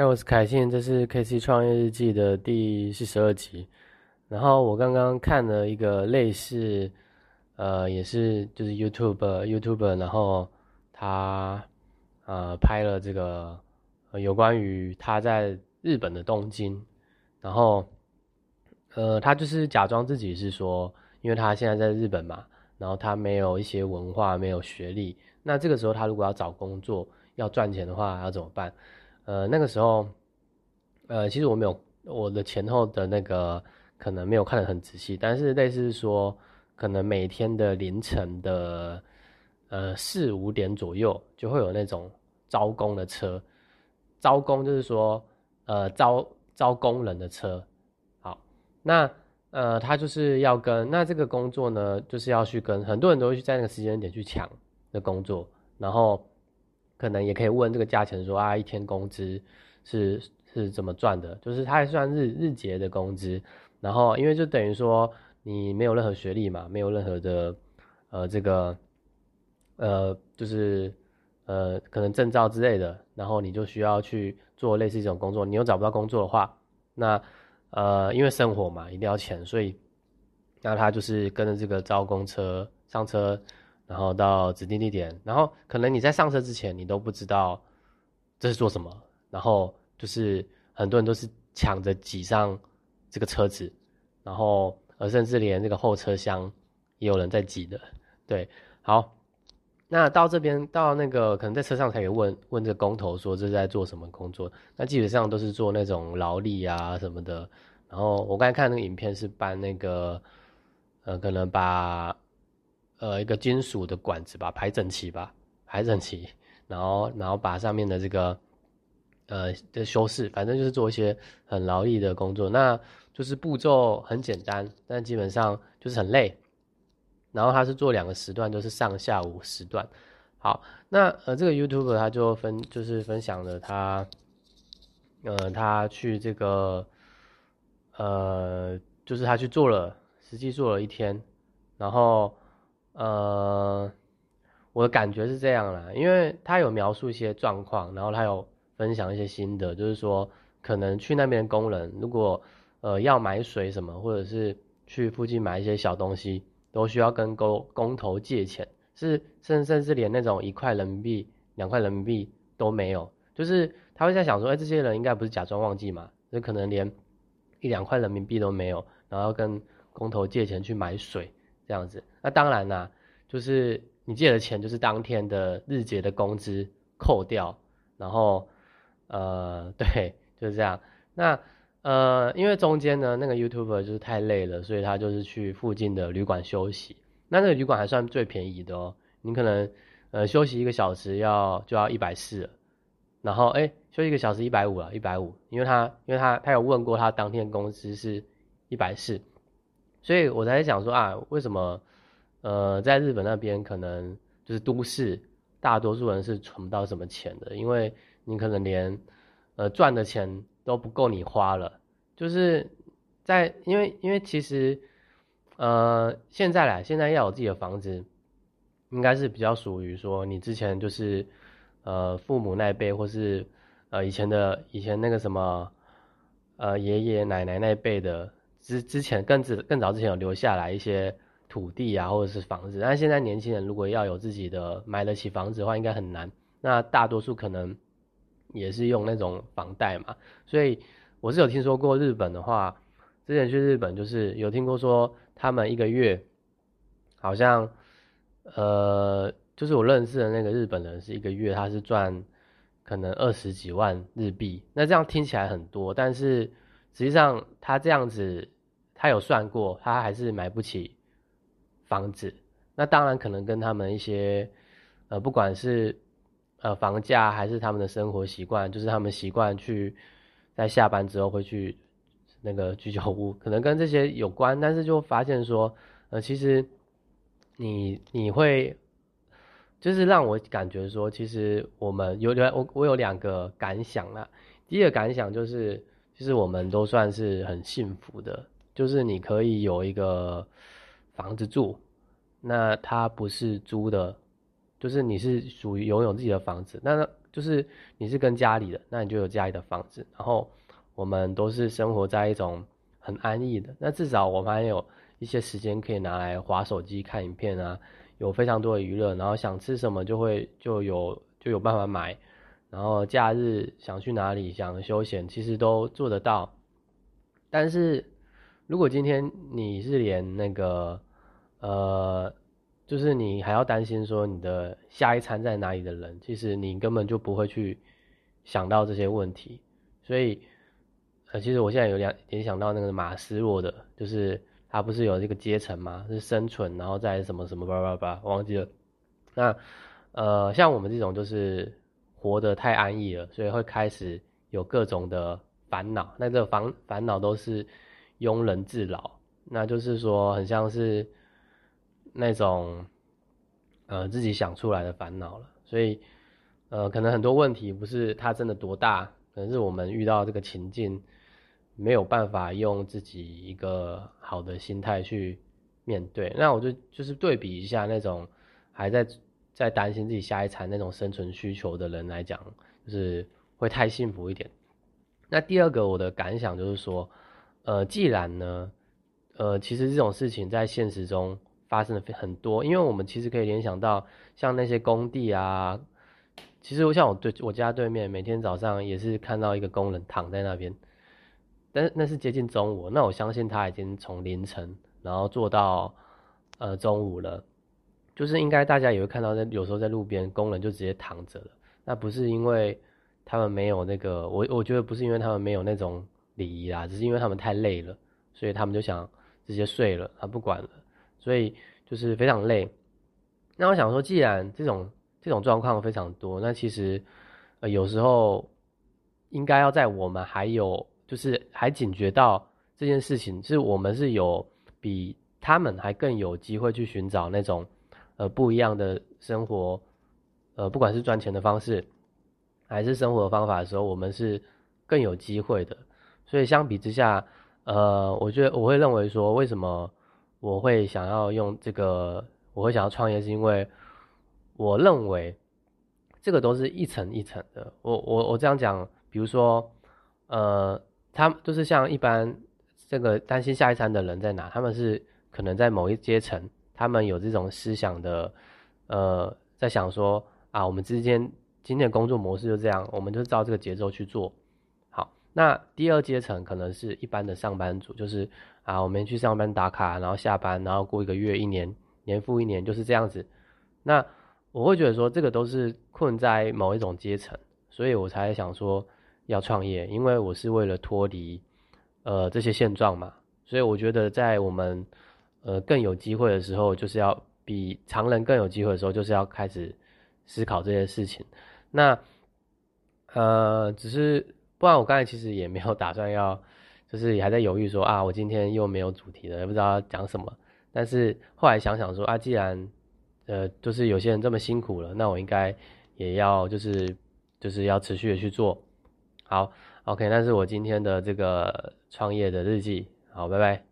嗨，我是凯信，这是 K C 创业日记的第四十二集。然后我刚刚看了一个类似，呃，也是就是 YouTube YouTube，然后他呃拍了这个有关于他在日本的东京，然后呃他就是假装自己是说，因为他现在在日本嘛，然后他没有一些文化，没有学历，那这个时候他如果要找工作要赚钱的话，要怎么办？呃，那个时候，呃，其实我没有我的前后的那个可能没有看得很仔细，但是类似说，可能每天的凌晨的呃四五点左右就会有那种招工的车，招工就是说呃招招工人的车，好，那呃他就是要跟那这个工作呢，就是要去跟很多人都会去在那个时间点去抢的工作，然后。可能也可以问这个价钱，说啊，一天工资是是怎么赚的？就是它还算日日结的工资，然后因为就等于说你没有任何学历嘛，没有任何的呃这个呃就是呃可能证照之类的，然后你就需要去做类似这种工作。你又找不到工作的话，那呃因为生活嘛一定要钱，所以那他就是跟着这个招工车上车。然后到指定地点，然后可能你在上车之前，你都不知道这是做什么，然后就是很多人都是抢着挤上这个车子，然后而甚至连这个后车厢也有人在挤的，对，好，那到这边到那个可能在车上才可以问问这工头说这是在做什么工作，那基本上都是做那种劳力啊什么的，然后我刚才看那个影片是搬那个，呃，可能把。呃，一个金属的管子吧，排整齐吧，排整齐，然后，然后把上面的这个，呃，的修饰，反正就是做一些很劳力的工作，那就是步骤很简单，但基本上就是很累。然后他是做两个时段，都是上下午时段。好，那呃，这个 YouTube 他就分，就是分享了他，呃，他去这个，呃，就是他去做了，实际做了一天，然后。呃，我的感觉是这样啦，因为他有描述一些状况，然后他有分享一些心得，就是说可能去那边工人如果呃要买水什么，或者是去附近买一些小东西，都需要跟工工头借钱，是甚甚至连那种一块人民币、两块人民币都没有，就是他会在想说，哎，这些人应该不是假装忘记嘛？就可能连一两块人民币都没有，然后跟工头借钱去买水。这样子，那当然啦，就是你借的钱就是当天的日结的工资扣掉，然后呃，对，就是这样。那呃，因为中间呢，那个 YouTuber 就是太累了，所以他就是去附近的旅馆休息。那那个旅馆还算最便宜的哦，你可能呃休息一个小时要就要一百四，然后哎休息一个小时一百五了，一百五，因为他因为他他有问过他当天工资是一百四。所以我才想说啊，为什么，呃，在日本那边可能就是都市，大多数人是存不到什么钱的，因为你可能连，呃，赚的钱都不够你花了。就是在因为因为其实，呃，现在来现在要有自己的房子，应该是比较属于说你之前就是，呃，父母那辈或是，呃，以前的以前那个什么，呃，爷爷奶奶那辈的。之之前更之更早之前有留下来一些土地啊，或者是房子，但现在年轻人如果要有自己的买得起房子的话，应该很难。那大多数可能也是用那种房贷嘛。所以我是有听说过日本的话，之前去日本就是有听过说他们一个月好像呃，就是我认识的那个日本人是一个月他是赚可能二十几万日币。那这样听起来很多，但是实际上他这样子。他有算过，他还是买不起房子。那当然可能跟他们一些，呃，不管是呃房价还是他们的生活习惯，就是他们习惯去在下班之后会去那个居酒屋，可能跟这些有关。但是就发现说，呃，其实你你会就是让我感觉说，其实我们有两我我有两个感想啦。第一个感想就是，其实我们都算是很幸福的。就是你可以有一个房子住，那它不是租的，就是你是属于拥有自己的房子。那就是你是跟家里的，那你就有家里的房子，然后我们都是生活在一种很安逸的，那至少我们还有一些时间可以拿来划手机看影片啊，有非常多的娱乐，然后想吃什么就会就有就有办法买，然后假日想去哪里想休闲，其实都做得到。但是如果今天你是连那个呃。就是你还要担心说你的下一餐在哪里的人，其实你根本就不会去想到这些问题。所以，呃，其实我现在有联联想到那个马斯洛的，就是他不是有这个阶层吗？是生存，然后再什么什么吧吧吧，忘记了。那，呃，像我们这种就是活得太安逸了，所以会开始有各种的烦恼。那这烦烦恼都是庸人自扰，那就是说很像是。那种，呃，自己想出来的烦恼了，所以，呃，可能很多问题不是他真的多大，可能是我们遇到这个情境，没有办法用自己一个好的心态去面对。那我就就是对比一下那种还在在担心自己下一餐那种生存需求的人来讲，就是会太幸福一点。那第二个我的感想就是说，呃，既然呢，呃，其实这种事情在现实中。发生的很多，因为我们其实可以联想到，像那些工地啊，其实我像我对我家对面，每天早上也是看到一个工人躺在那边，但是那是接近中午，那我相信他已经从凌晨然后做到呃中午了，就是应该大家也会看到，在有时候在路边工人就直接躺着了，那不是因为他们没有那个，我我觉得不是因为他们没有那种礼仪啊，只是因为他们太累了，所以他们就想直接睡了，他不管了。所以就是非常累。那我想说，既然这种这种状况非常多，那其实呃有时候应该要在我们还有就是还警觉到这件事情，是我们是有比他们还更有机会去寻找那种呃不一样的生活，呃不管是赚钱的方式还是生活方法的时候，我们是更有机会的。所以相比之下，呃，我觉得我会认为说，为什么？我会想要用这个，我会想要创业，是因为我认为这个都是一层一层的。我我我这样讲，比如说，呃，他就是像一般这个担心下一餐的人在哪？他们是可能在某一阶层，他们有这种思想的，呃，在想说啊，我们之间今天的工作模式就这样，我们就照这个节奏去做。好，那第二阶层可能是一般的上班族，就是。啊，我们去上班打卡，然后下班，然后过一个月、一年，年复一年，就是这样子。那我会觉得说，这个都是困在某一种阶层，所以我才想说要创业，因为我是为了脱离呃这些现状嘛。所以我觉得在我们呃更有机会的时候，就是要比常人更有机会的时候，就是要开始思考这些事情。那呃，只是不然，我刚才其实也没有打算要。就是也还在犹豫说啊，我今天又没有主题了，也不知道讲什么。但是后来想想说啊，既然呃，就是有些人这么辛苦了，那我应该也要就是就是要持续的去做好。OK，那是我今天的这个创业的日记。好，拜拜。